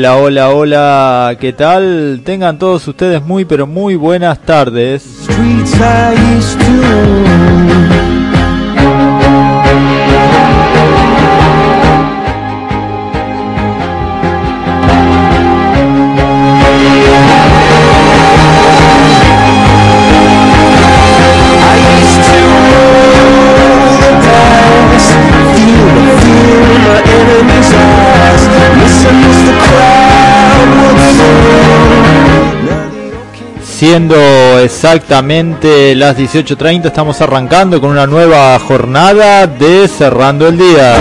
Hola, hola, hola, ¿qué tal? Tengan todos ustedes muy, pero muy buenas tardes. Siendo exactamente las 18.30 estamos arrancando con una nueva jornada de Cerrando el Día.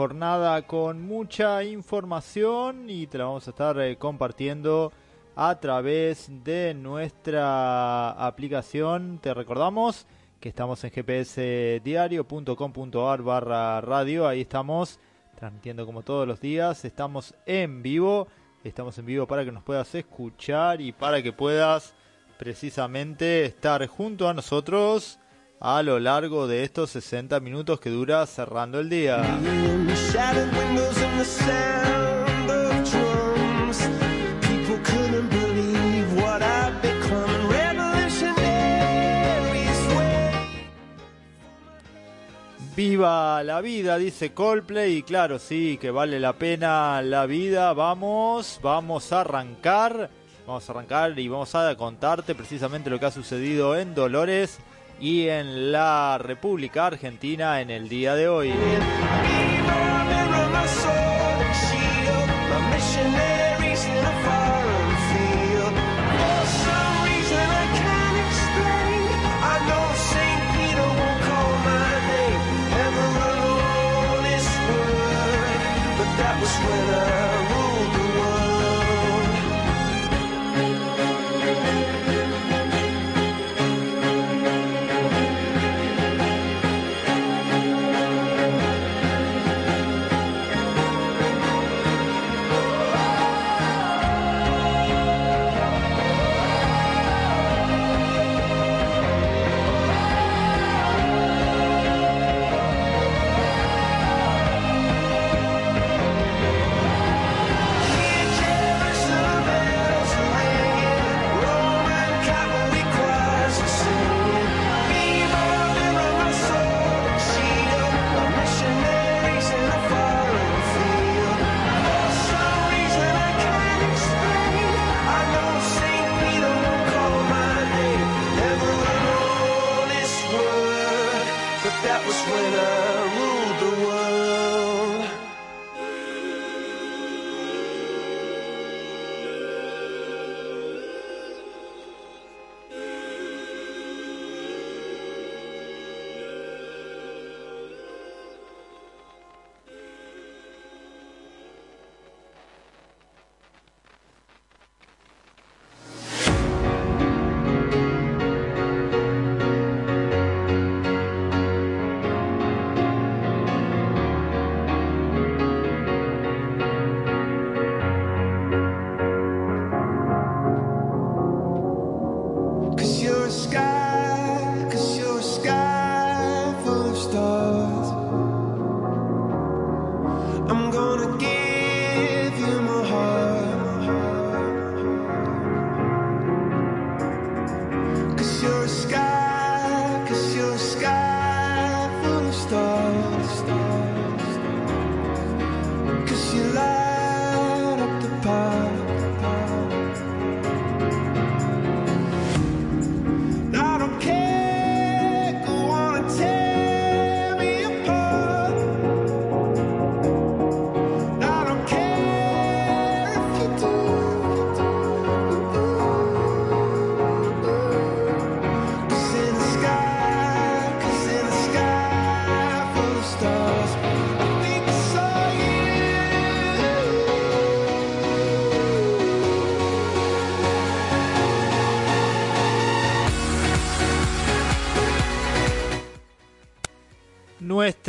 Jornada con mucha información y te la vamos a estar eh, compartiendo a través de nuestra aplicación. Te recordamos que estamos en gpsdiario.com.ar barra radio. Ahí estamos transmitiendo como todos los días. Estamos en vivo. Estamos en vivo para que nos puedas escuchar y para que puedas precisamente estar junto a nosotros a lo largo de estos 60 minutos que dura cerrando el día. Viva la vida, dice Coldplay, y claro, sí, que vale la pena la vida. Vamos, vamos a arrancar, vamos a arrancar y vamos a contarte precisamente lo que ha sucedido en Dolores y en la República Argentina en el día de hoy.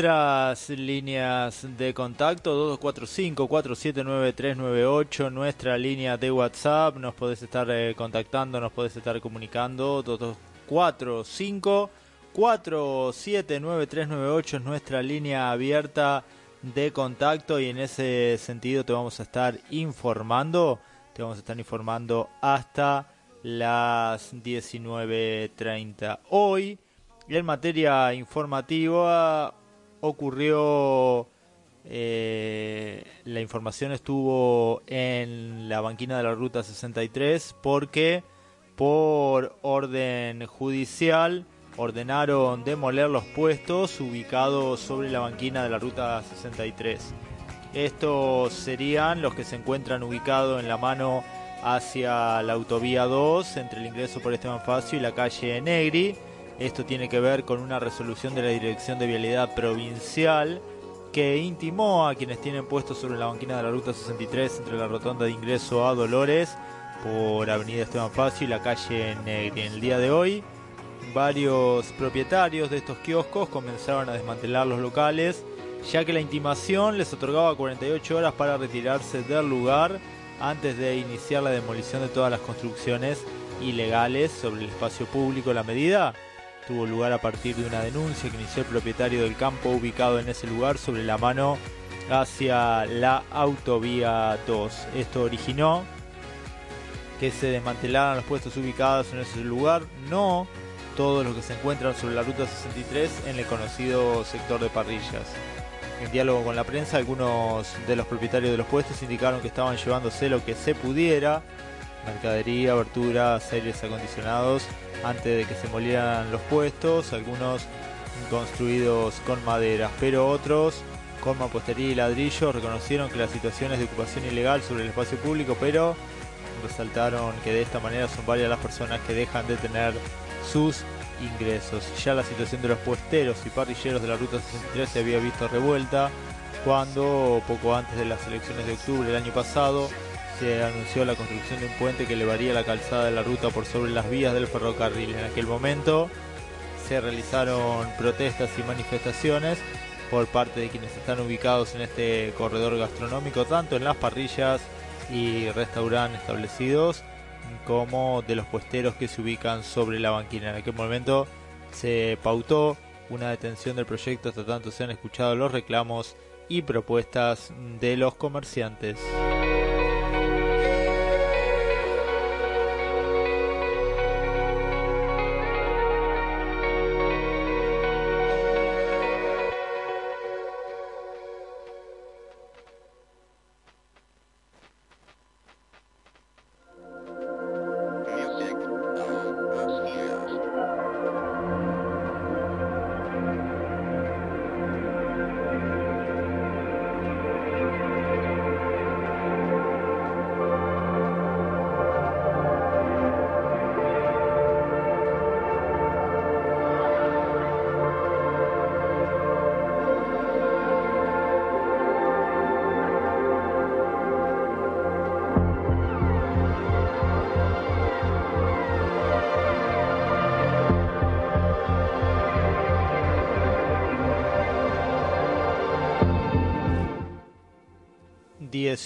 Nuestras líneas de contacto 2245-479-398, nuestra línea de WhatsApp, nos podés estar eh, contactando, nos podés estar comunicando 2245-479-398 es nuestra línea abierta de contacto y en ese sentido te vamos a estar informando, te vamos a estar informando hasta las 19.30 hoy. Y en materia informativa ocurrió, eh, la información estuvo en la banquina de la Ruta 63 porque por orden judicial ordenaron demoler los puestos ubicados sobre la banquina de la Ruta 63. Estos serían los que se encuentran ubicados en la mano hacia la autovía 2 entre el ingreso por Esteban Facio y la calle Negri esto tiene que ver con una resolución de la Dirección de Vialidad Provincial que intimó a quienes tienen puestos sobre la banquina de la Ruta 63 entre la rotonda de ingreso a Dolores por Avenida Esteban Facio y la calle Negri. En el día de hoy, varios propietarios de estos kioscos comenzaron a desmantelar los locales, ya que la intimación les otorgaba 48 horas para retirarse del lugar antes de iniciar la demolición de todas las construcciones ilegales sobre el espacio público. La medida tuvo lugar a partir de una denuncia que inició el propietario del campo ubicado en ese lugar sobre la mano hacia la autovía 2. Esto originó que se desmantelaran los puestos ubicados en ese lugar, no todos los que se encuentran sobre la ruta 63 en el conocido sector de parrillas. En diálogo con la prensa, algunos de los propietarios de los puestos indicaron que estaban llevándose lo que se pudiera, mercadería, aberturas, aires acondicionados antes de que se molieran los puestos, algunos construidos con maderas, pero otros con mampostería y ladrillo reconocieron que las situaciones de ocupación ilegal sobre el espacio público, pero resaltaron que de esta manera son varias las personas que dejan de tener sus ingresos. Ya la situación de los puesteros y parrilleros de la Ruta 63 se había visto revuelta cuando, poco antes de las elecciones de octubre del año pasado, se anunció la construcción de un puente que elevaría la calzada de la ruta por sobre las vías del ferrocarril. En aquel momento se realizaron protestas y manifestaciones por parte de quienes están ubicados en este corredor gastronómico, tanto en las parrillas y restaurantes establecidos, como de los puesteros que se ubican sobre la banquina. En aquel momento se pautó una detención del proyecto hasta tanto se han escuchado los reclamos y propuestas de los comerciantes.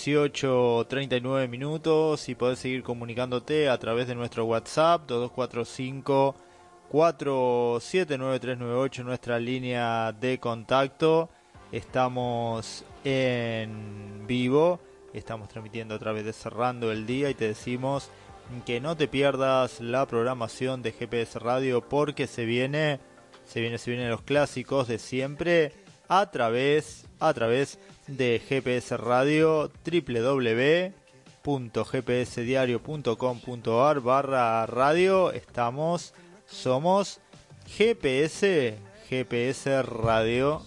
18.39 minutos y podés seguir comunicándote a través de nuestro WhatsApp 2245 479398 nuestra línea de contacto. Estamos en vivo, estamos transmitiendo a través de Cerrando el Día y te decimos que no te pierdas la programación de GPS Radio porque se viene, se viene, se vienen los clásicos de siempre a través, a través de GPS Radio www.gpsdiario.com.ar barra radio. Estamos somos GPS GPS Radio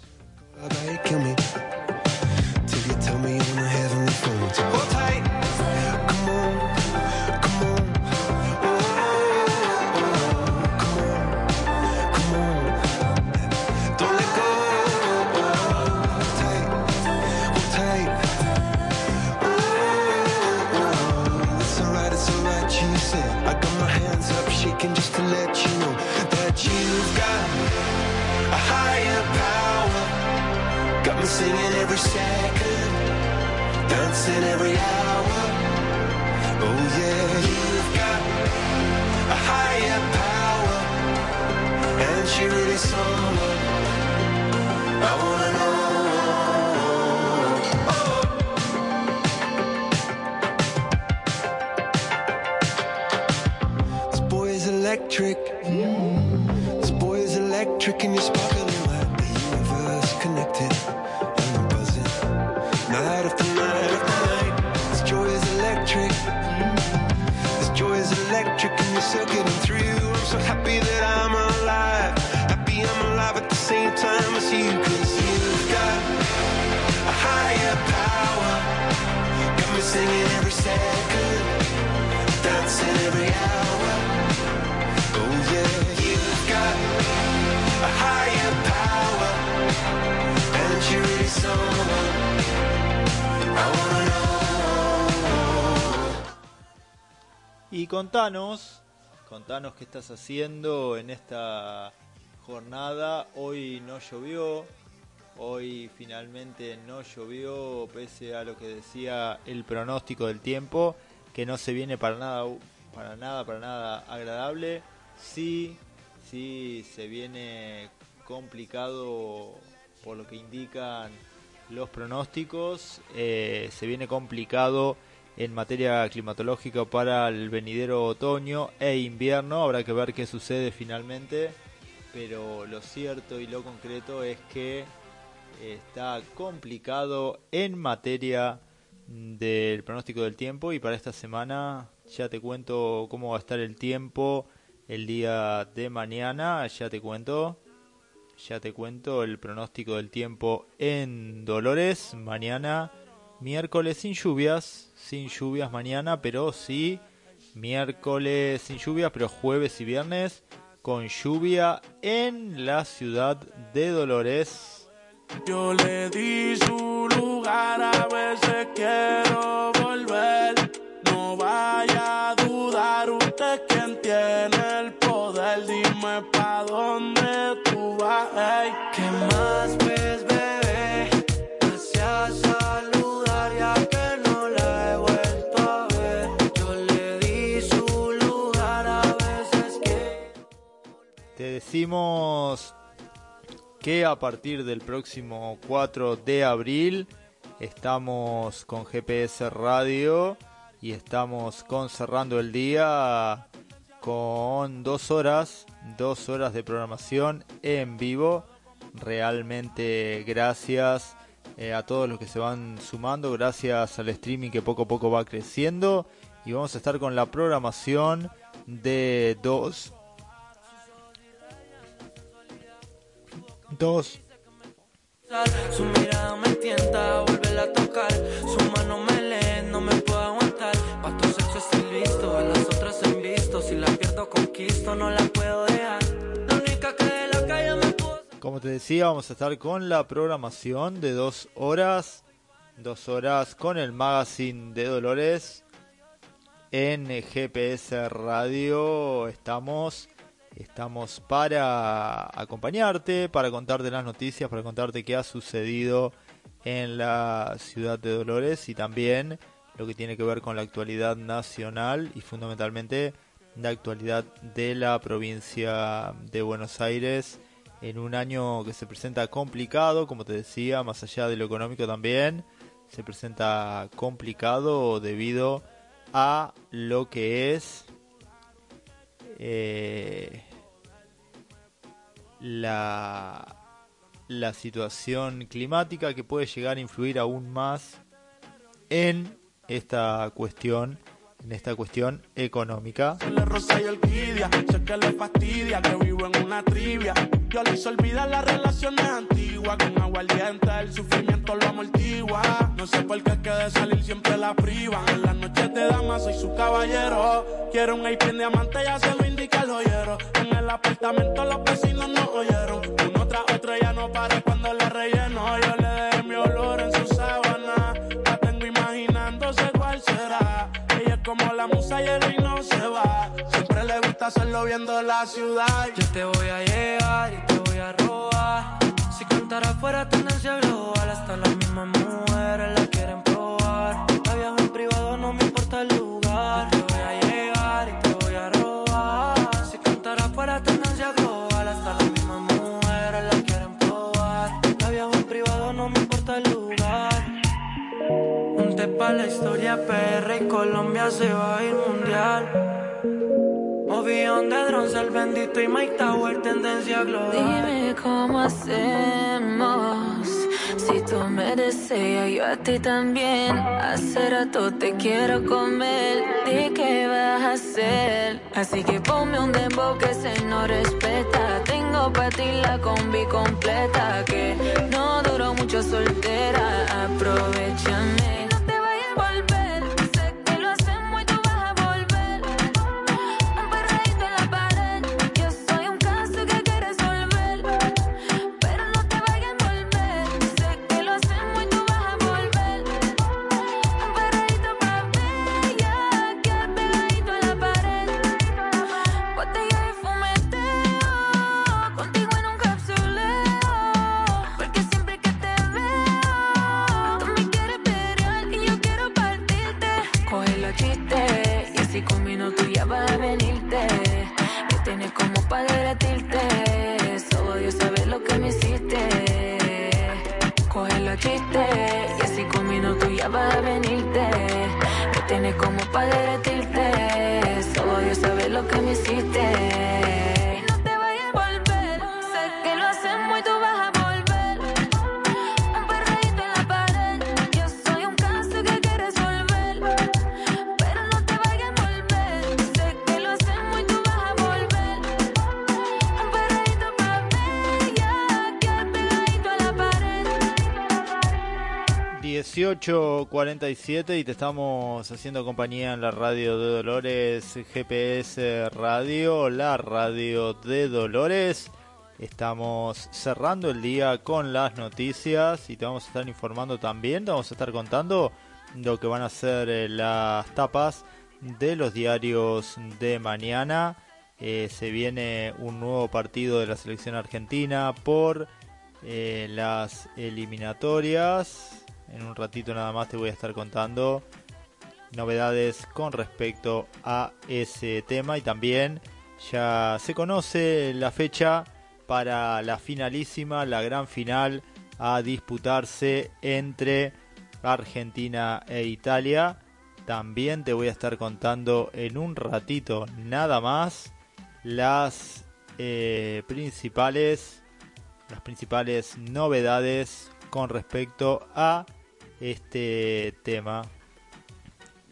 dancing every hour. Oh yeah, you've got a higher power, and she really someone I wanna know. Oh. This boy is electric. This boy is electric, and you're Y contanos, contanos qué estás haciendo en esta jornada. Hoy no llovió, hoy finalmente no llovió, pese a lo que decía el pronóstico del tiempo, que no se viene para nada, para nada, para nada agradable. Sí, sí se viene complicado por lo que indican los pronósticos. eh, se viene complicado en materia climatológica para el venidero otoño e invierno. Habrá que ver qué sucede finalmente. Pero lo cierto y lo concreto es que está complicado en materia del pronóstico del tiempo y para esta semana ya te cuento cómo va a estar el tiempo el día de mañana, ya te cuento, ya te cuento el pronóstico del tiempo en Dolores mañana miércoles sin lluvias, sin lluvias mañana, pero sí miércoles sin lluvias, pero jueves y viernes con lluvia en la ciudad de Dolores. Yo le di su lugar, a veces quiero volver. No vaya a dudar, usted quien tiene el poder. Dime pa' dónde tú vas. ey. ¿Qué más ves, bebé? Gracias saludar ya que no la he vuelto a ver. Yo le di su lugar a veces que. Te decimos que a partir del próximo 4 de abril estamos con GPS Radio y estamos con Cerrando el Día con dos horas, dos horas de programación en vivo. Realmente gracias eh, a todos los que se van sumando, gracias al streaming que poco a poco va creciendo. Y vamos a estar con la programación de dos. Dos Conquisto, no la puedo dejar. La única que de la calle. Como te decía, vamos a estar con la programación de dos horas. Dos horas con el magazine de Dolores. En GPS Radio estamos. Estamos para acompañarte, para contarte las noticias, para contarte qué ha sucedido en la ciudad de Dolores y también lo que tiene que ver con la actualidad nacional y fundamentalmente la actualidad de la provincia de Buenos Aires en un año que se presenta complicado, como te decía, más allá de lo económico también, se presenta complicado debido a lo que es eh, la, la situación climática que puede llegar a influir aún más en esta cuestión, en esta cuestión económica. No sé por qué salir siempre la. En soy su caballero. Quiero un en diamante, ya se lo indica el joyero. En el apartamento los vecinos no oyeron. Hacerlo viendo la ciudad. Yo te voy a llegar y te voy a robar. Si cantara fuera tendencia global, hasta las mismas mujeres la quieren probar. La viajo en privado, no me importa el lugar. Yo te voy a llegar y te voy a robar. Si cantara fuera tendencia global, hasta las mismas mujeres la quieren probar. La viajo en privado, no me importa el lugar. Un té pa' la historia, PR y Colombia se va a ir mundial. De drones, el bendito y Mike Tower, tendencia global. Dime cómo hacemos. Si tú me deseas, yo a ti también. Hace rato te quiero comer. Di qué vas a hacer. Así que ponme un dembow que se no respeta. Tengo para ti la combi completa. Que no duró mucho soltera. Aprovechame. Coge los 18.47 y te estamos haciendo compañía en la radio de Dolores, GPS Radio, la radio de Dolores. Estamos cerrando el día con las noticias y te vamos a estar informando también, te vamos a estar contando lo que van a ser eh, las tapas de los diarios de mañana. Eh, se viene un nuevo partido de la selección argentina por eh, las eliminatorias. En un ratito nada más te voy a estar contando novedades con respecto a ese tema y también ya se conoce la fecha para la finalísima, la gran final a disputarse entre Argentina e Italia. También te voy a estar contando en un ratito nada más las eh, principales las principales novedades con respecto a este tema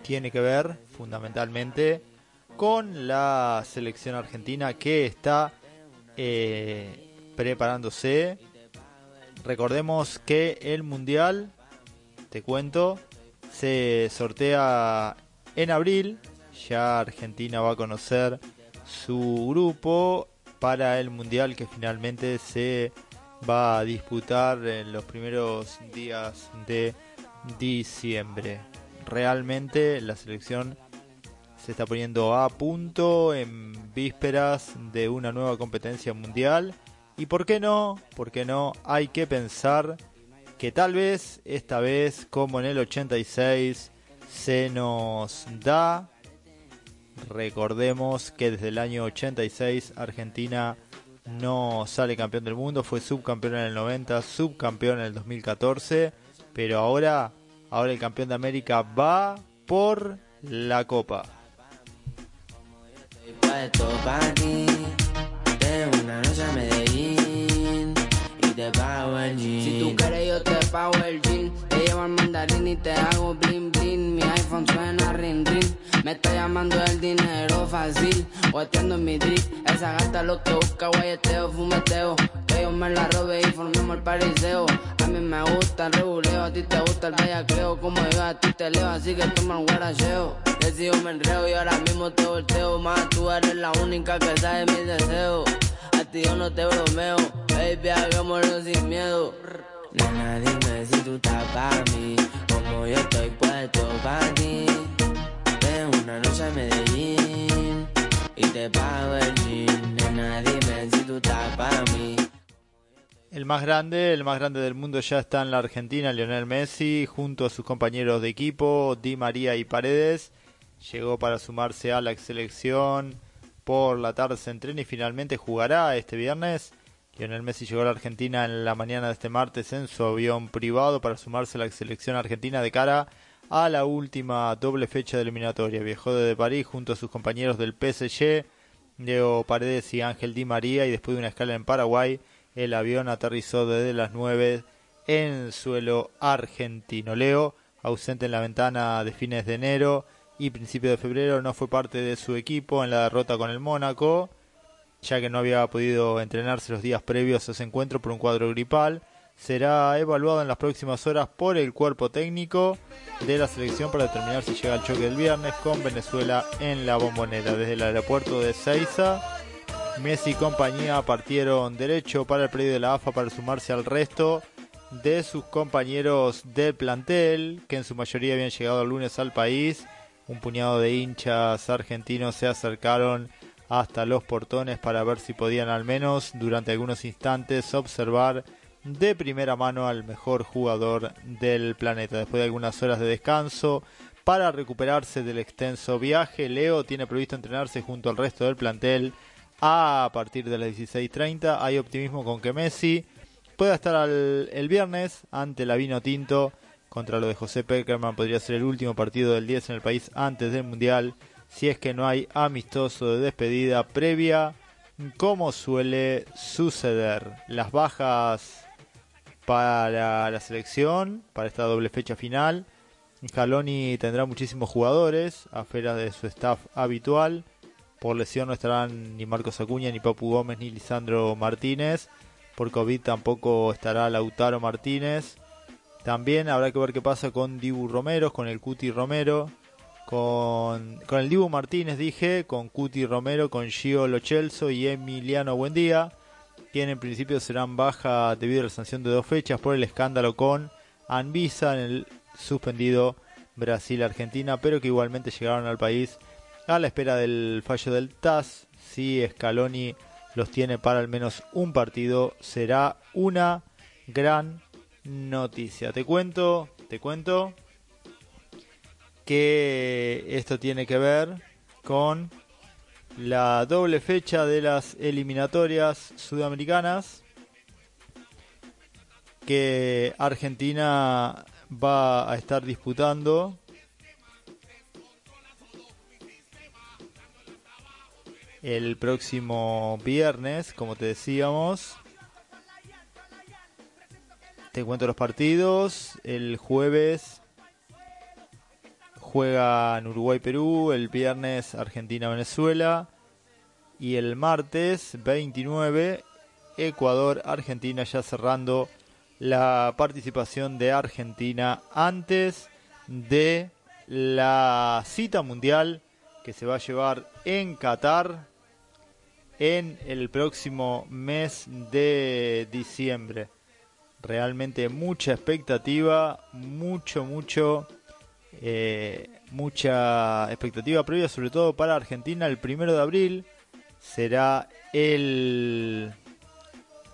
tiene que ver fundamentalmente con la selección argentina que está eh, preparándose. Recordemos que el mundial, te cuento, se sortea en abril. Ya Argentina va a conocer su grupo para el mundial que finalmente se va a disputar en los primeros días de diciembre. Realmente la selección se está poniendo a punto en vísperas de una nueva competencia mundial. Y por qué no, por qué no, hay que pensar que tal vez esta vez, como en el 86, se nos da. Recordemos que desde el año 86 Argentina no sale campeón del mundo, fue subcampeón en el 90, subcampeón en el 2014, pero ahora, ahora el campeón de América va por la Copa. Estoy puesto pa' ti. De una noche a Medellín y te pago el jean. Si tú quieres, yo te pago el jean. Te llevo al mandarín y te hago bling bling. Mi iPhone suena ring ring. Me está llamando el dinero fácil. Guateando en mi drip. Esa gata lo que busca, guayeteo, fumeteo. Que yo me la robe y formemos el pariseo. A mí me gusta el reguleo, a ti te gusta el bellaqueo. Como yo a ti te leo, así que toma el guaracheo. Decido me enreo y ahora mismo te volteo más. Tú eres la única que sabe mis deseos. A ti yo no te bromeo, baby, hagámoslo sin miedo. Nena, dime si tú estás para mí, como yo estoy puesto para ti. Una noche Medellín y te pago el si tú para mí. El más grande, el más grande del mundo ya está en la Argentina, Lionel Messi, junto a sus compañeros de equipo, Di María y Paredes. Llegó para sumarse a la selección. Por la tarde se entrena y finalmente jugará este viernes. Lionel Messi llegó a la Argentina en la mañana de este martes en su avión privado para sumarse a la selección argentina de cara a la última doble fecha de eliminatoria. Viajó desde París junto a sus compañeros del PSG, Leo Paredes y Ángel Di María, y después de una escala en Paraguay, el avión aterrizó desde las 9 en suelo argentino. Leo, ausente en la ventana de fines de enero y principio de febrero, no fue parte de su equipo en la derrota con el Mónaco, ya que no había podido entrenarse los días previos a ese encuentro por un cuadro gripal será evaluado en las próximas horas por el cuerpo técnico de la selección para determinar si llega al choque del viernes con Venezuela en la bombonera. Desde el aeropuerto de Seiza, Messi y compañía partieron derecho para el predio de la AFA para sumarse al resto de sus compañeros del plantel, que en su mayoría habían llegado el lunes al país. Un puñado de hinchas argentinos se acercaron hasta los portones para ver si podían al menos durante algunos instantes observar de primera mano al mejor jugador del planeta. Después de algunas horas de descanso para recuperarse del extenso viaje, Leo tiene previsto entrenarse junto al resto del plantel a partir de las 16.30. Hay optimismo con que Messi pueda estar el viernes ante la Vino Tinto contra lo de José Peckerman. Podría ser el último partido del 10 en el país antes del Mundial si es que no hay amistoso de despedida previa como suele suceder. Las bajas para la selección, para esta doble fecha final. Scaloni tendrá muchísimos jugadores, afuera de su staff habitual. Por lesión no estarán ni Marcos Acuña, ni Papu Gómez, ni Lisandro Martínez. Por COVID tampoco estará Lautaro Martínez. También habrá que ver qué pasa con Dibu Romero, con el Cuti Romero, con, con el Dibu Martínez dije, con Cuti Romero, con Gio Lochelso y Emiliano Buendía quien en principio serán baja debido a la sanción de dos fechas por el escándalo con Anvisa en el suspendido Brasil-Argentina, pero que igualmente llegaron al país a la espera del fallo del TAS. Si Scaloni los tiene para al menos un partido, será una gran noticia. Te cuento, te cuento que esto tiene que ver con la doble fecha de las eliminatorias sudamericanas que Argentina va a estar disputando el próximo viernes, como te decíamos. Te cuento los partidos. El jueves juegan Uruguay-Perú, el viernes Argentina-Venezuela y el martes 29 Ecuador-Argentina ya cerrando la participación de Argentina antes de la cita mundial que se va a llevar en Qatar en el próximo mes de diciembre. Realmente mucha expectativa, mucho, mucho eh, mucha expectativa previa, sobre todo para Argentina. El primero de abril será el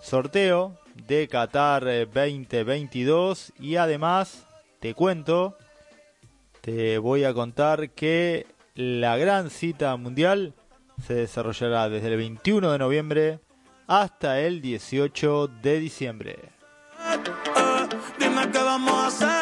sorteo de Qatar 2022 y además te cuento, te voy a contar que la gran cita mundial se desarrollará desde el 21 de noviembre hasta el 18 de diciembre. Vamos a hacer,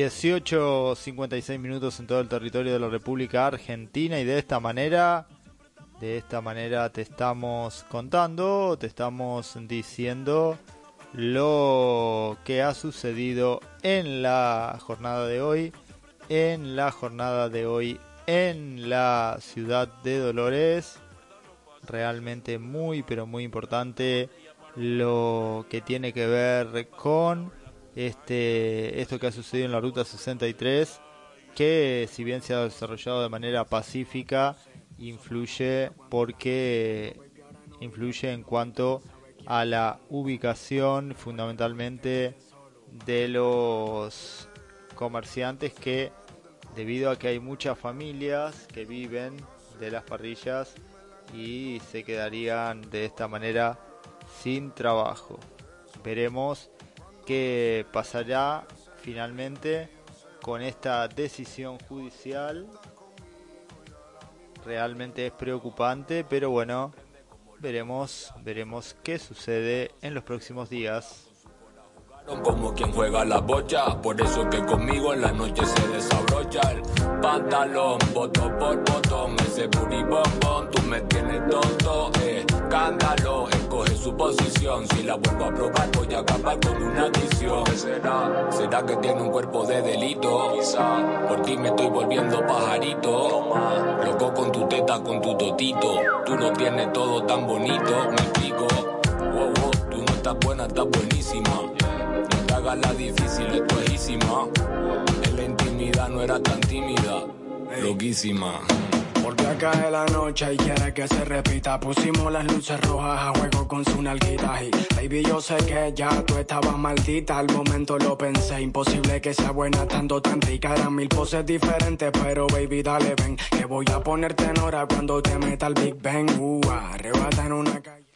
18.56 minutos en todo el territorio de la República Argentina y de esta manera, de esta manera te estamos contando, te estamos diciendo lo que ha sucedido en la jornada de hoy, en la jornada de hoy en la ciudad de Dolores, realmente muy pero muy importante lo que tiene que ver con este esto que ha sucedido en la ruta 63 que si bien se ha desarrollado de manera pacífica influye porque influye en cuanto a la ubicación fundamentalmente de los comerciantes que debido a que hay muchas familias que viven de las parrillas y se quedarían de esta manera sin trabajo. Veremos qué pasará finalmente con esta decisión judicial. Realmente es preocupante, pero bueno, veremos, veremos qué sucede en los próximos días. Como quien juega la bocha, por eso que conmigo en la noche se desabrocha el pantalón, botón por botón, ese bombón, tú me tienes tonto, eh, escándalo, escoge su posición, si la vuelvo a probar voy a acabar con una adicción, ¿Qué será? ¿Será que tiene un cuerpo de delito? Quizá, por ti me estoy volviendo pajarito, loco con tu teta, con tu totito, tú no tienes todo tan bonito, me explico, wow, wow, tú no estás buena, estás buenísima. La difícil, esto es easísima. En la intimidad no era tan tímida, loquísima. Porque acá es la noche y quiere que se repita. Pusimos las luces rojas a juego con su nalguita. Y baby, yo sé que ya tú estabas maldita. Al momento lo pensé, imposible que sea buena estando tan rica. Eran mil poses diferentes, pero baby, dale, ven. Que voy a ponerte en hora cuando te meta el Big Bang. Uh, arrebata en una calle.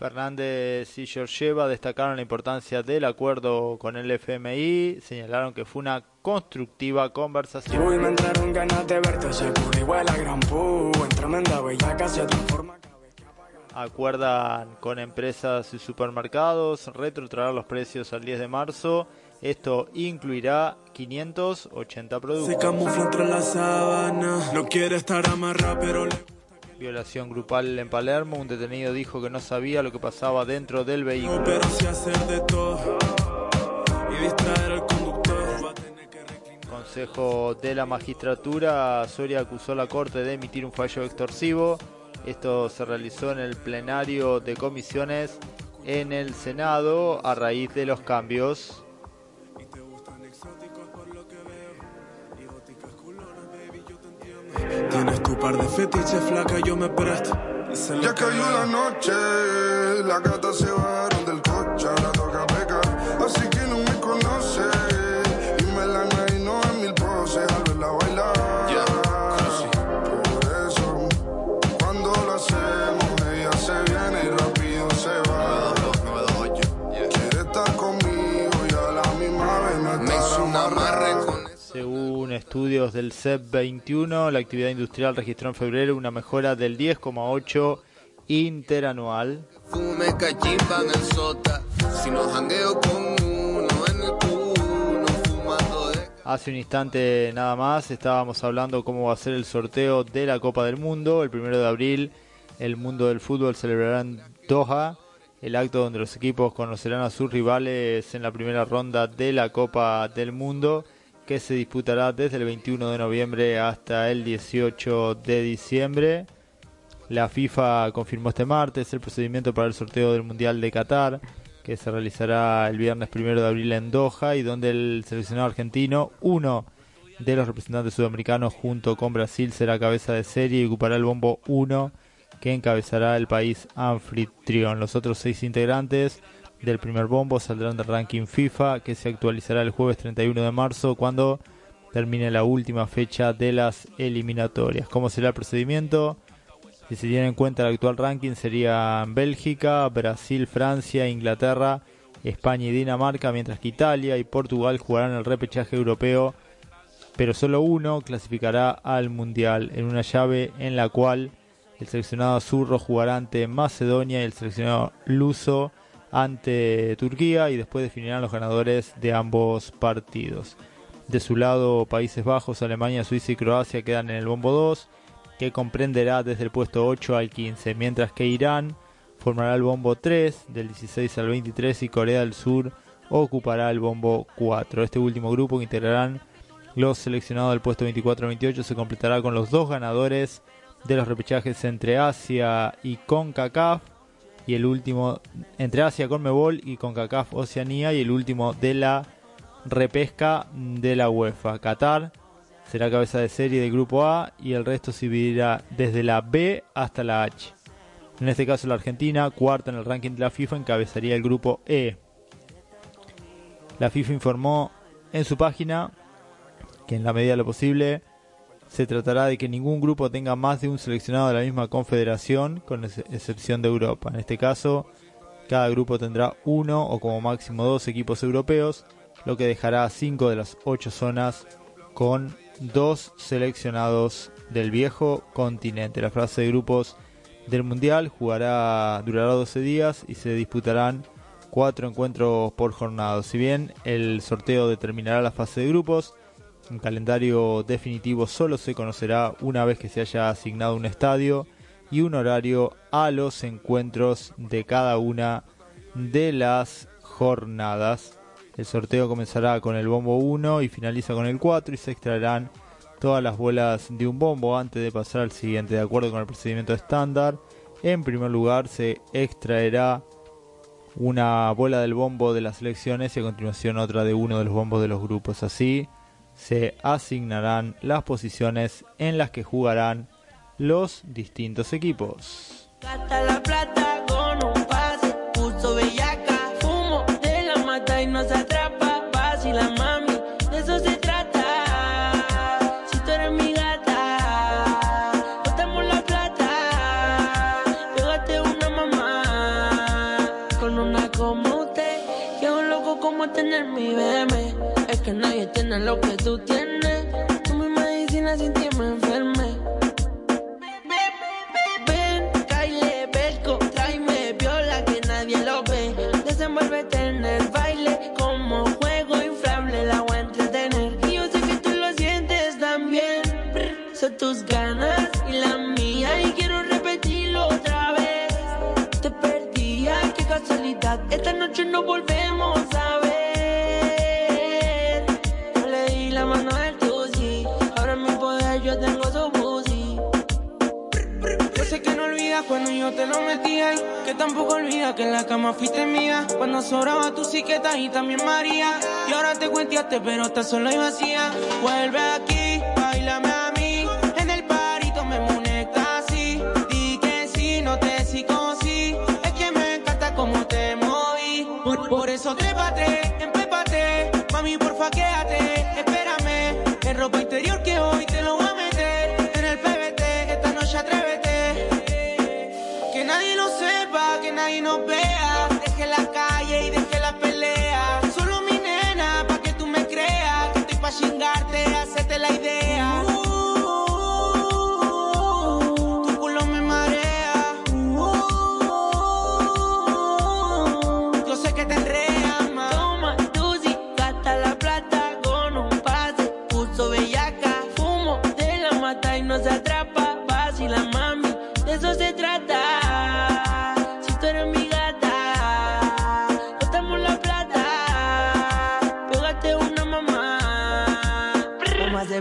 Fernández y Georgieva destacaron la importancia del acuerdo con el FMI, señalaron que fue una constructiva conversación. Uy, me entraron ganas de verte, se y la gran pu. En tremenda bellaca se transforma. Acuerdan con empresas y supermercados retrotraer los precios al 10 de marzo. Esto incluirá 580 productos. Se camufla entre la sábana. No quiere estar pero le Violación grupal en Palermo. Un detenido dijo que no sabía lo que pasaba dentro del vehículo. Consejo de la Magistratura, Soria acusó a la Corte de emitir un fallo extorsivo. Esto se realizó en el plenario de comisiones en el Senado a raíz de los cambios. Tienes tu par de fetiches, flaca, yo me presto. Ya la cayó la noche, las gatas se bajaron del coche, ahora toca pecar, así que no me conoce. Estudios del CEP 21, la actividad industrial registró en febrero una mejora del 10,8 interanual. Hace un instante nada más estábamos hablando cómo va a ser el sorteo de la Copa del Mundo. El primero de abril el mundo del fútbol celebrará en Doha el acto donde los equipos conocerán a sus rivales en la primera ronda de la Copa del Mundo que se disputará desde el 21 de noviembre hasta el 18 de diciembre. La FIFA confirmó este martes el procedimiento para el sorteo del Mundial de Qatar, que se realizará el viernes 1 de abril en Doha y donde el seleccionado argentino, uno de los representantes sudamericanos junto con Brasil, será cabeza de serie y ocupará el bombo 1 que encabezará el país anfitrión. Los otros seis integrantes del primer bombo saldrán del ranking FIFA que se actualizará el jueves 31 de marzo cuando termine la última fecha de las eliminatorias. ¿Cómo será el procedimiento? Si se tiene en cuenta el actual ranking serían Bélgica, Brasil, Francia, Inglaterra, España y Dinamarca, mientras que Italia y Portugal jugarán el repechaje europeo, pero solo uno clasificará al Mundial en una llave en la cual el seleccionado azurro jugará ante Macedonia y el seleccionado luso ante Turquía y después definirán los ganadores de ambos partidos. De su lado, Países Bajos, Alemania, Suiza y Croacia quedan en el bombo 2, que comprenderá desde el puesto 8 al 15, mientras que Irán formará el bombo 3 del 16 al 23 y Corea del Sur ocupará el bombo 4. Este último grupo que integrarán los seleccionados del puesto 24 al 28 se completará con los dos ganadores de los repechajes entre Asia y CONCACAF y el último entre Asia Conmebol y CONCACAF Oceanía y el último de la repesca de la UEFA. Qatar será cabeza de serie del grupo A y el resto se dividirá desde la B hasta la H. En este caso la Argentina, cuarta en el ranking de la FIFA, encabezaría el grupo E. La FIFA informó en su página que en la medida de lo posible se tratará de que ningún grupo tenga más de un seleccionado de la misma confederación, con ex- excepción de Europa. En este caso, cada grupo tendrá uno o como máximo dos equipos europeos, lo que dejará a cinco de las ocho zonas con dos seleccionados del viejo continente. La fase de grupos del Mundial jugará, durará 12 días y se disputarán cuatro encuentros por jornada. Si bien el sorteo determinará la fase de grupos, un calendario definitivo solo se conocerá una vez que se haya asignado un estadio y un horario a los encuentros de cada una de las jornadas. El sorteo comenzará con el bombo 1 y finaliza con el 4 y se extraerán todas las bolas de un bombo antes de pasar al siguiente. De acuerdo con el procedimiento estándar, en primer lugar se extraerá una bola del bombo de las selecciones y a continuación otra de uno de los bombos de los grupos. Así se asignarán las posiciones en las que jugarán los distintos equipos. La plata que nadie tiene lo que tú tienes. Tú mi medicina sin ti me enferme. Ven, Kyle, Belco, tráeme viola que nadie lo ve. Desenvuélvete en el baile como juego inflable, la voy a entretener. Y yo sé que tú lo sientes también. Son tus ganas y la mía y quiero repetirlo otra vez. Te perdí, ay, qué casualidad. Esta noche no volvemos a que tampoco olvidas que en la cama fuiste mía. Cuando sobraba tu siqueta y también María. Y ahora te cuenteaste, pero estás sola y vacía. Vuelve aquí, bailame a mí. En el parito me muñeca así. Di que sí, no te psicosis. Es que me encanta cómo te moví. Por, por eso trépate, empépate. Mami, porfa, quédate. Espérame. En ropa interior que hoy te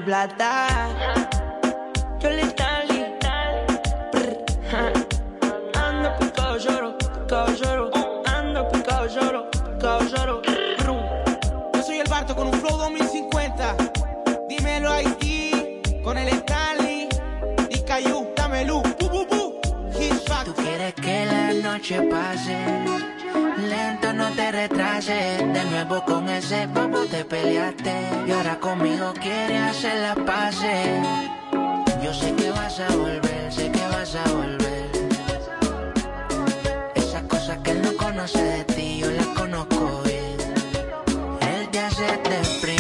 plata. Yo le tali, ando picado lloro, picado lloro, ando picado lloro, picado lloro. Yo soy el Barto con un flow 2050. Dímelo Haití, con el Stanley. Y Cayu, dame luz. Hit Tú quieres que la noche pase Lento, no te retrases. De nuevo con ese papo te peleaste. Y ahora conmigo quiere hacer la pase. Yo sé que vas a volver, sé que vas a volver. Esas cosas que él no conoce de ti, yo las conozco bien. Él te hace desprimir.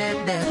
said that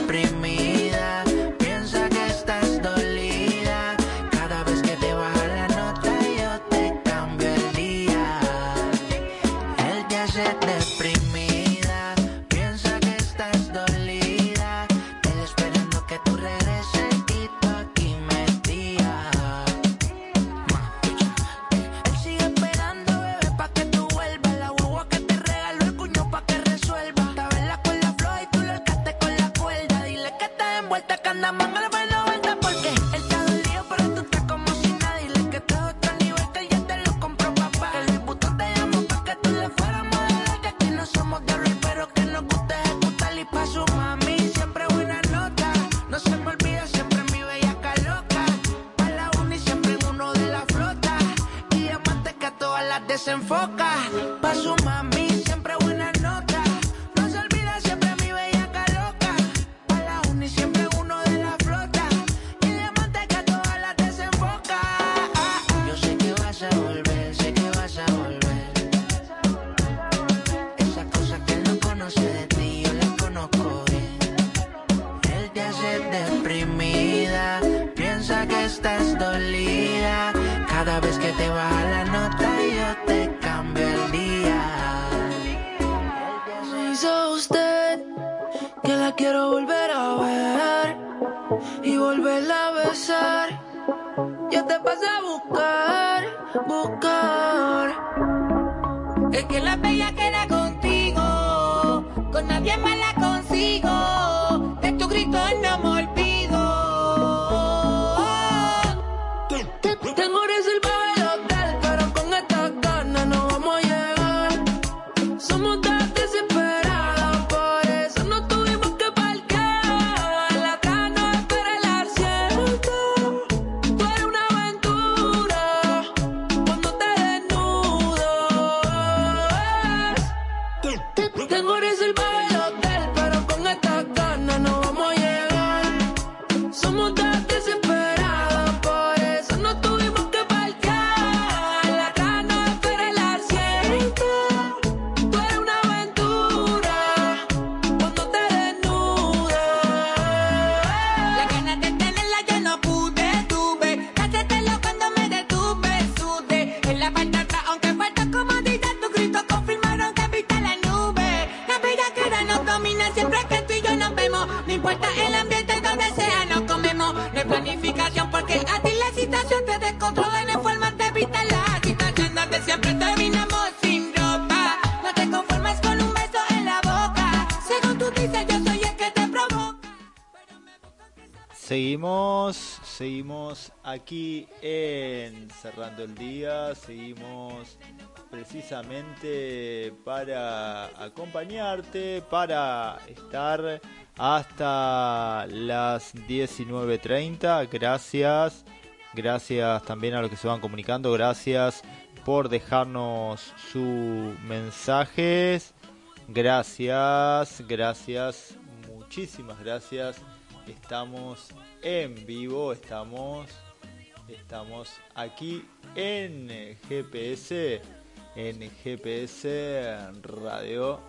aquí en Cerrando el Día. Seguimos precisamente para acompañarte, para estar hasta las 19.30. Gracias. Gracias también a los que se van comunicando. Gracias por dejarnos sus mensajes. Gracias, gracias, muchísimas gracias. Estamos en vivo, estamos estamos aquí en GPS, en GPS Radio.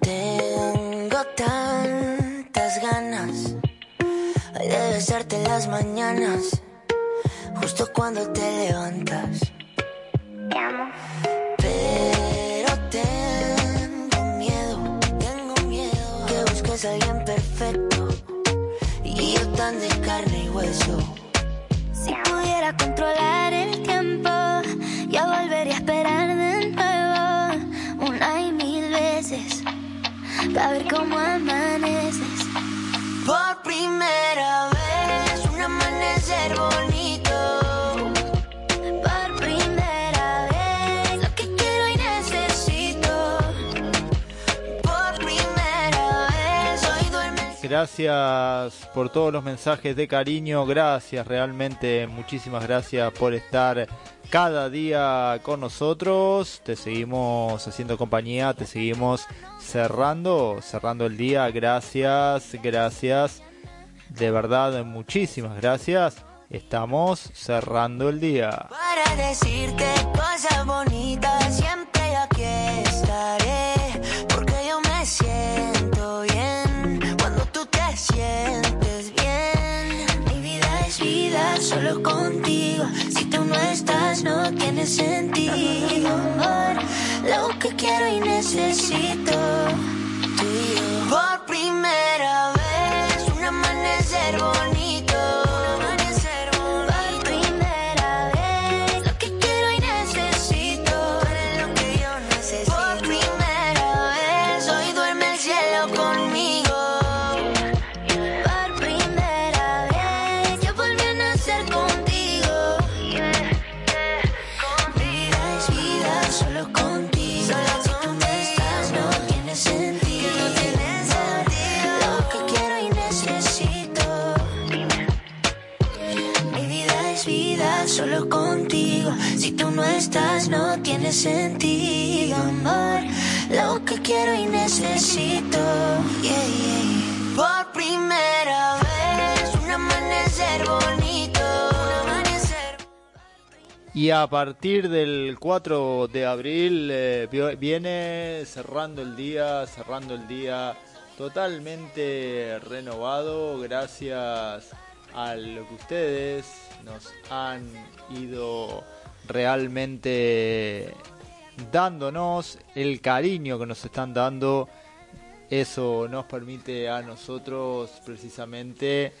Tengo tantas ganas de besarte las mañanas, justo cuando te levantas. Pero alguien perfecto y yo tan de carne y hueso. Si pudiera controlar el tiempo, yo volvería a esperar de nuevo una y mil veces para ver cómo amaneces. Por primera vez, un amanecer bonito. Gracias por todos los mensajes de cariño, gracias realmente, muchísimas gracias por estar cada día con nosotros, te seguimos haciendo compañía, te seguimos cerrando, cerrando el día, gracias, gracias, de verdad muchísimas gracias, estamos cerrando el día. Para decirte cosas bonitas, siempre aquí estaré. Si tú no estás, no tiene sentido, amor. Lo que quiero y necesito. Tú y. Por primera vez, un amanecer bonito. Sentido, amor. Lo que quiero y necesito. Yeah, yeah. Por primera vez, un amanecer bonito. Un amanecer Y a partir del 4 de abril eh, viene cerrando el día, cerrando el día totalmente renovado gracias a lo que ustedes nos han ido realmente dándonos, el cariño que nos están dando. Eso nos permite a nosotros precisamente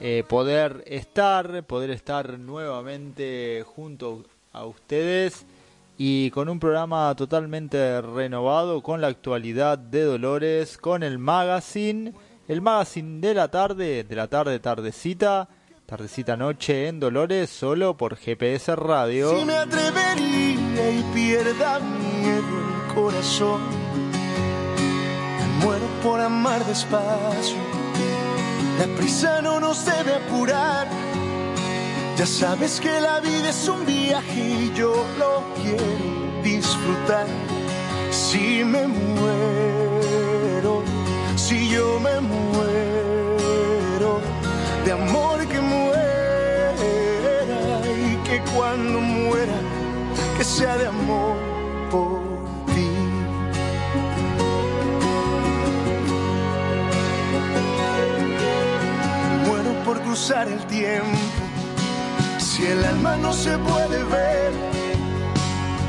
eh, poder estar, poder estar nuevamente junto a ustedes y con un programa totalmente renovado con la actualidad de Dolores, con el magazine, el magazine de la tarde, de la tarde tardecita, tardecita noche en Dolores, solo por GPS Radio. Si me atrevería y pierda miedo el corazón, me muero por amar despacio. La prisa no nos debe apurar. Ya sabes que la vida es un viaje y yo lo quiero disfrutar. Si me muero, si yo me muero de amor cuando muera que sea de amor por ti. Muero por cruzar el tiempo. Si el alma no se puede ver,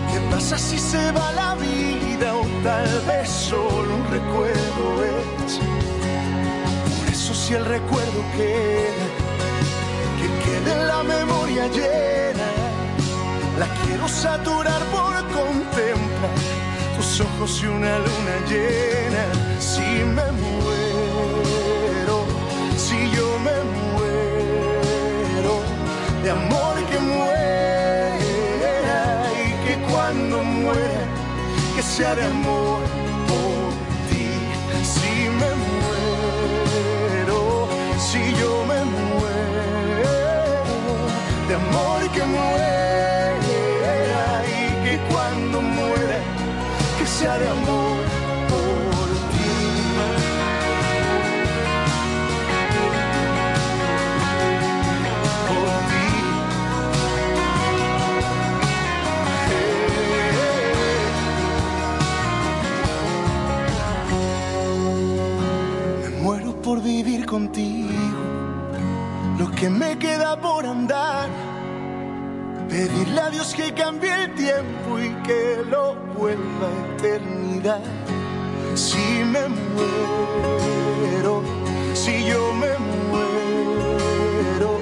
¿qué pasa si se va la vida o tal vez solo un recuerdo es? Por eso si el recuerdo queda, que quede en la memoria llena, quiero saturar por contemplar tus ojos y una luna llena. Si me muero, si yo me muero, de amor que muera y que cuando muera, que sea de amor de amor por ti. Por ti. Me muero por vivir contigo, lo que me queda por andar. Pedirle a Dios que cambie el tiempo y que lo vuelva Si me muero, si yo me muero,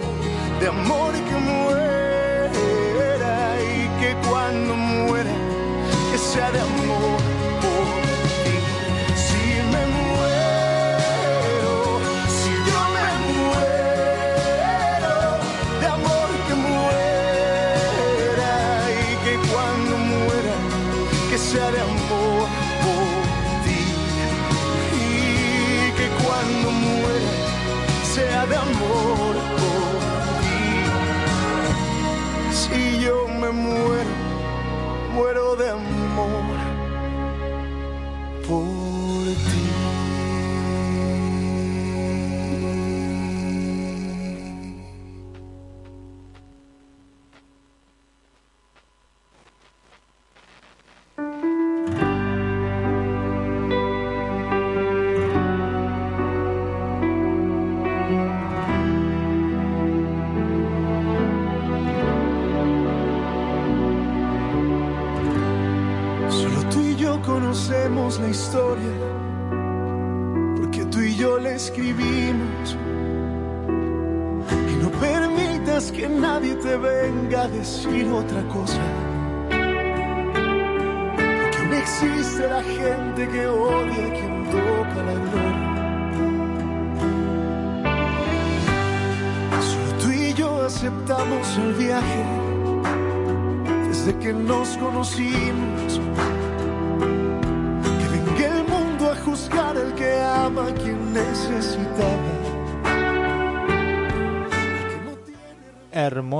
de amor que muera y que cuando muera, que sea de amor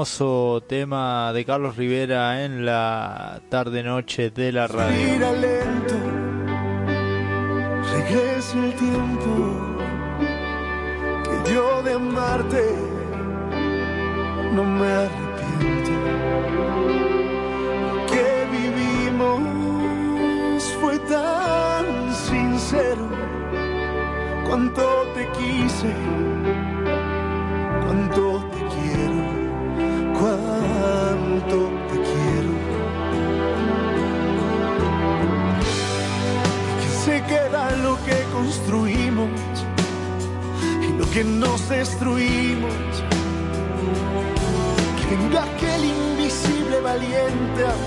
Hermoso tema de Carlos Rivera en la tarde-noche de la radio. Mira lento, regresa el tiempo que yo de amarte no me arrepiento. Lo que vivimos fue tan sincero, cuánto te quise,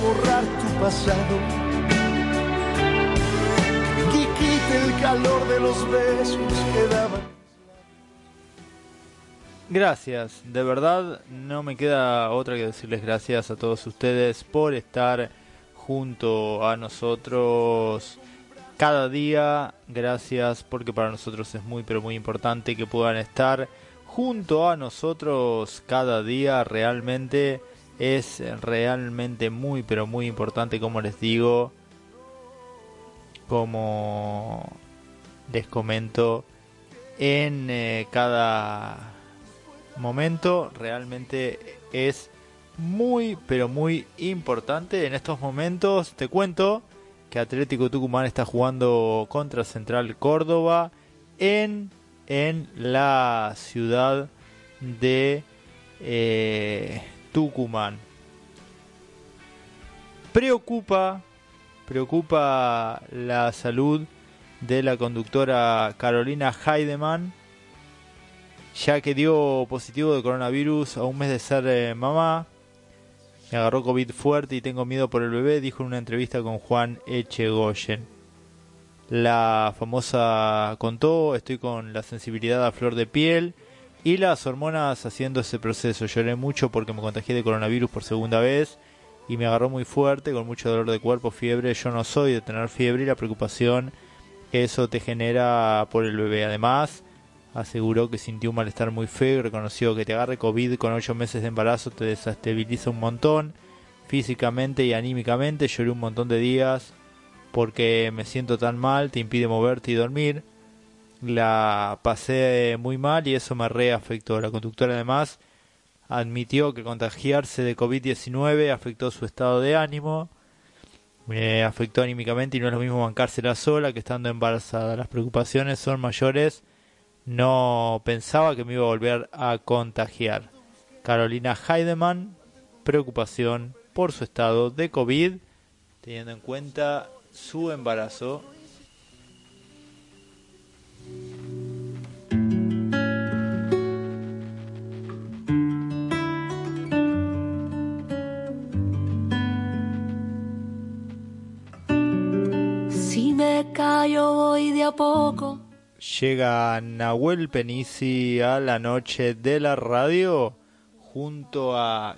borrar tu pasado. Que quite el calor de los besos que daban. Gracias, de verdad no me queda otra que decirles gracias a todos ustedes por estar junto a nosotros cada día. Gracias porque para nosotros es muy pero muy importante que puedan estar junto a nosotros cada día. Realmente es realmente muy pero muy importante como les digo. Como les comento en eh, cada momento realmente es muy pero muy importante en estos momentos te cuento que Atlético Tucumán está jugando contra Central Córdoba en en la ciudad de eh, Tucumán preocupa preocupa la salud de la conductora Carolina Heidemann ya que dio positivo de coronavirus a un mes de ser eh, mamá. Me agarró COVID fuerte y tengo miedo por el bebé, dijo en una entrevista con Juan Echegoyen. La famosa contó, estoy con la sensibilidad a flor de piel y las hormonas haciendo ese proceso. Lloré mucho porque me contagié de coronavirus por segunda vez y me agarró muy fuerte, con mucho dolor de cuerpo, fiebre. Yo no soy de tener fiebre y la preocupación que eso te genera por el bebé. Además, aseguró que sintió un malestar muy feo y reconoció que te agarre COVID con 8 meses de embarazo te desestabiliza un montón físicamente y anímicamente. Lloré un montón de días porque me siento tan mal, te impide moverte y dormir. La pasé muy mal y eso me reafectó. La conductora además admitió que contagiarse de COVID-19 afectó su estado de ánimo, me afectó anímicamente y no es lo mismo bancársela sola que estando embarazada. Las preocupaciones son mayores. No pensaba que me iba a volver a contagiar. Carolina Heidemann, preocupación por su estado de COVID, teniendo en cuenta su embarazo. Si me callo voy de a poco. Llega Nahuel Penisi a la noche de la radio junto a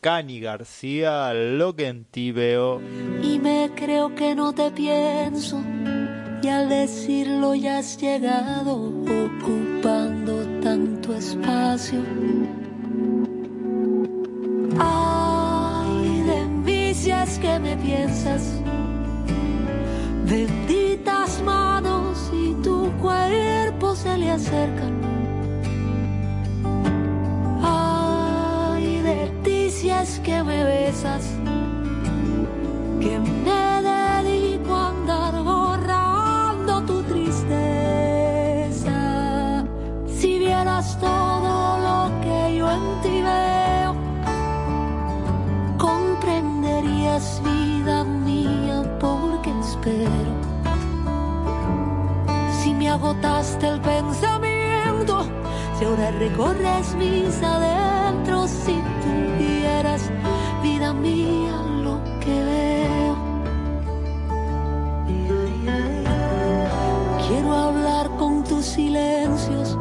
Cani García, lo que en ti veo. y me creo que no te pienso y al decirlo ya has llegado ocupando tanto espacio. Ay, de mí que me piensas, benditas manos y tu cuerpo se le acercan. Ay, de ti si que me besas agotaste el pensamiento, si ahora recorres mis adentros, si tuvieras vida mía lo que veo. Quiero hablar con tus silencios,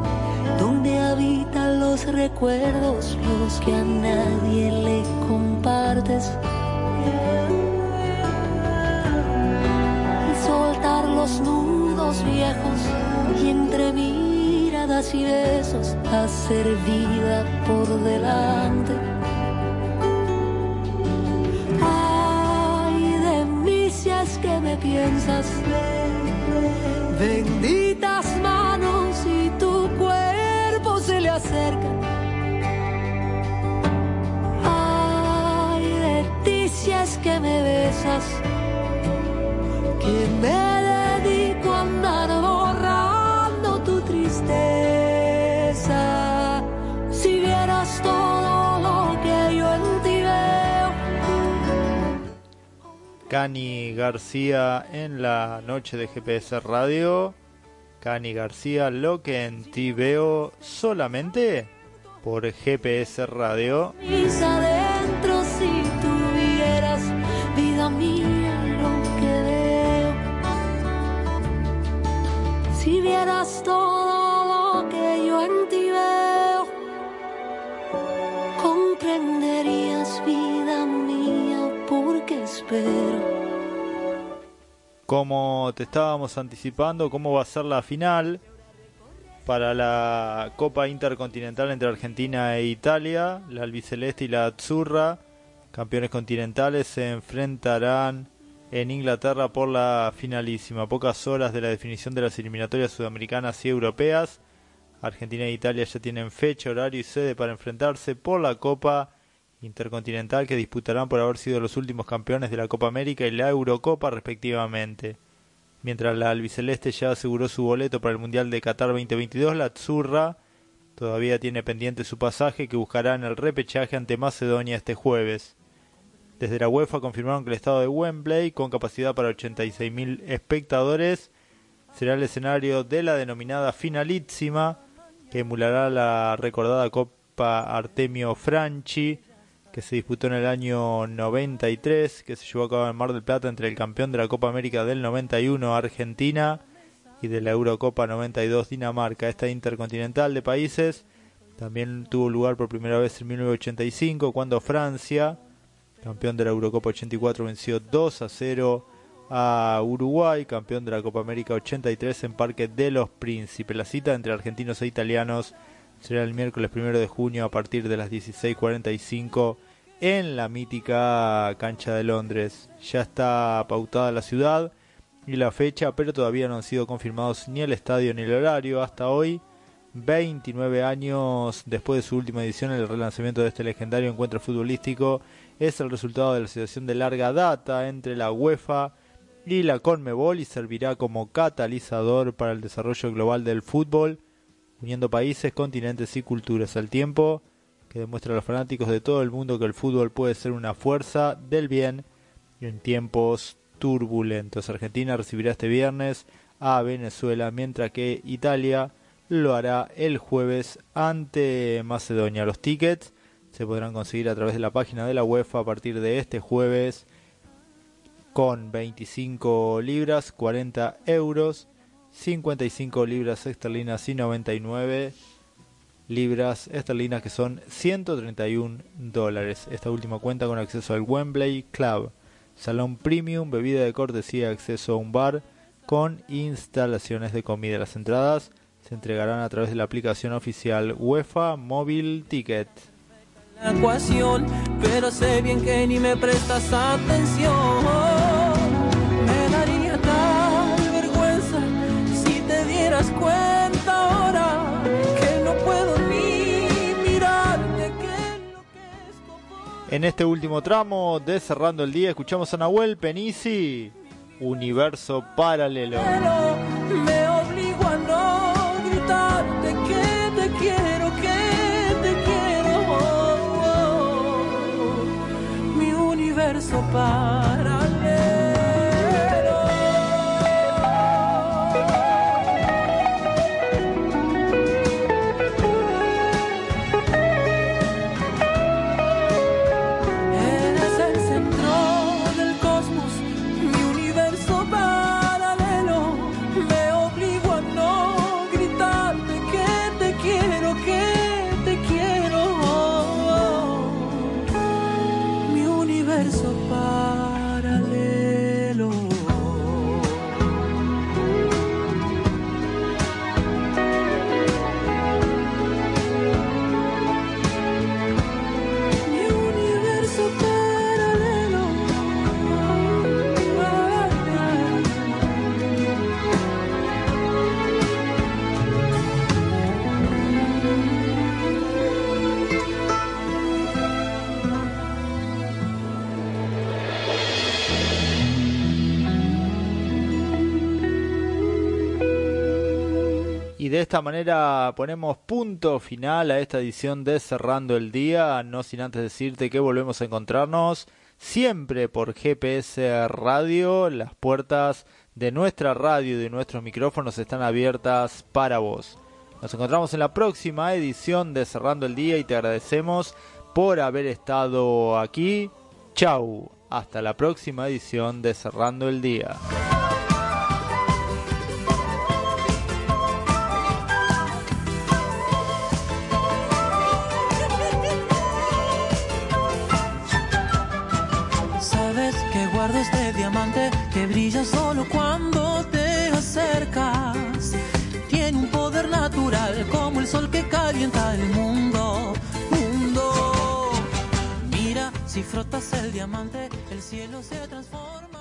donde habitan los recuerdos, los que a nadie le compartes. Y soltar los nudos viejos y entre miradas y besos hacer vida por delante. Ay, de mí que me piensas. Benditas manos y tu cuerpo se le acercan. Ay, de ti que me besas. Que me Cani García en la noche de GPS Radio. Cani García, lo que en ti veo solamente por GPS Radio. mis adentros si tuvieras vida mía lo que veo. Si vieras todo lo que yo en ti veo, comprenderías vida mía porque espero. Como te estábamos anticipando, cómo va a ser la final para la Copa Intercontinental entre Argentina e Italia. La albiceleste y la azzurra, campeones continentales, se enfrentarán en Inglaterra por la finalísima. Pocas horas de la definición de las eliminatorias sudamericanas y europeas. Argentina e Italia ya tienen fecha, horario y sede para enfrentarse por la Copa Intercontinental que disputarán por haber sido los últimos campeones de la Copa América y la Eurocopa respectivamente. Mientras la albiceleste ya aseguró su boleto para el Mundial de Qatar 2022, la Azzurra todavía tiene pendiente su pasaje que buscará en el repechaje ante Macedonia este jueves. Desde la UEFA confirmaron que el estado de Wembley, con capacidad para 86.000 espectadores, será el escenario de la denominada finalísima, que emulará la recordada Copa Artemio Franchi, que se disputó en el año 93, que se llevó a cabo en Mar del Plata entre el campeón de la Copa América del 91, Argentina, y de la Eurocopa 92, Dinamarca. Esta intercontinental de países también tuvo lugar por primera vez en 1985, cuando Francia, campeón de la Eurocopa 84, venció 2 a 0 a Uruguay, campeón de la Copa América 83 en Parque de los Príncipes. La cita entre argentinos e italianos será el miércoles primero de junio a partir de las 16:45 en la mítica cancha de Londres. Ya está pautada la ciudad y la fecha, pero todavía no han sido confirmados ni el estadio ni el horario. Hasta hoy, 29 años después de su última edición, el relanzamiento de este legendario encuentro futbolístico es el resultado de la situación de larga data entre la UEFA y la Conmebol y servirá como catalizador para el desarrollo global del fútbol, uniendo países, continentes y culturas al tiempo, que demuestra a los fanáticos de todo el mundo que el fútbol puede ser una fuerza del bien en tiempos turbulentos. Argentina recibirá este viernes a Venezuela, mientras que Italia lo hará el jueves ante Macedonia. Los tickets se podrán conseguir a través de la página de la UEFA a partir de este jueves con 25 libras, 40 euros, 55 libras esterlinas y 99 libras esterlinas que son 131 dólares. Esta última cuenta con acceso al Wembley Club, salón premium, bebida de cortesía, acceso a un bar con instalaciones de comida. Las entradas se entregarán a través de la aplicación oficial UEFA Mobile Ticket. la ecuación, pero sé bien que ni me prestas atención. En este último tramo de Cerrando el Día escuchamos a Nahuel Penisi, Universo Paralelo. universo paralelo. Esta manera ponemos punto final a esta edición de Cerrando el Día, no sin antes decirte que volvemos a encontrarnos siempre por GPS Radio, las puertas de nuestra radio y de nuestros micrófonos están abiertas para vos. Nos encontramos en la próxima edición de Cerrando el Día y te agradecemos por haber estado aquí. Chau, hasta la próxima edición de Cerrando el Día. Este diamante que brilla solo cuando te acercas. Tiene un poder natural como el sol que calienta el mundo. Mundo. Mira, si frotas el diamante, el cielo se transforma.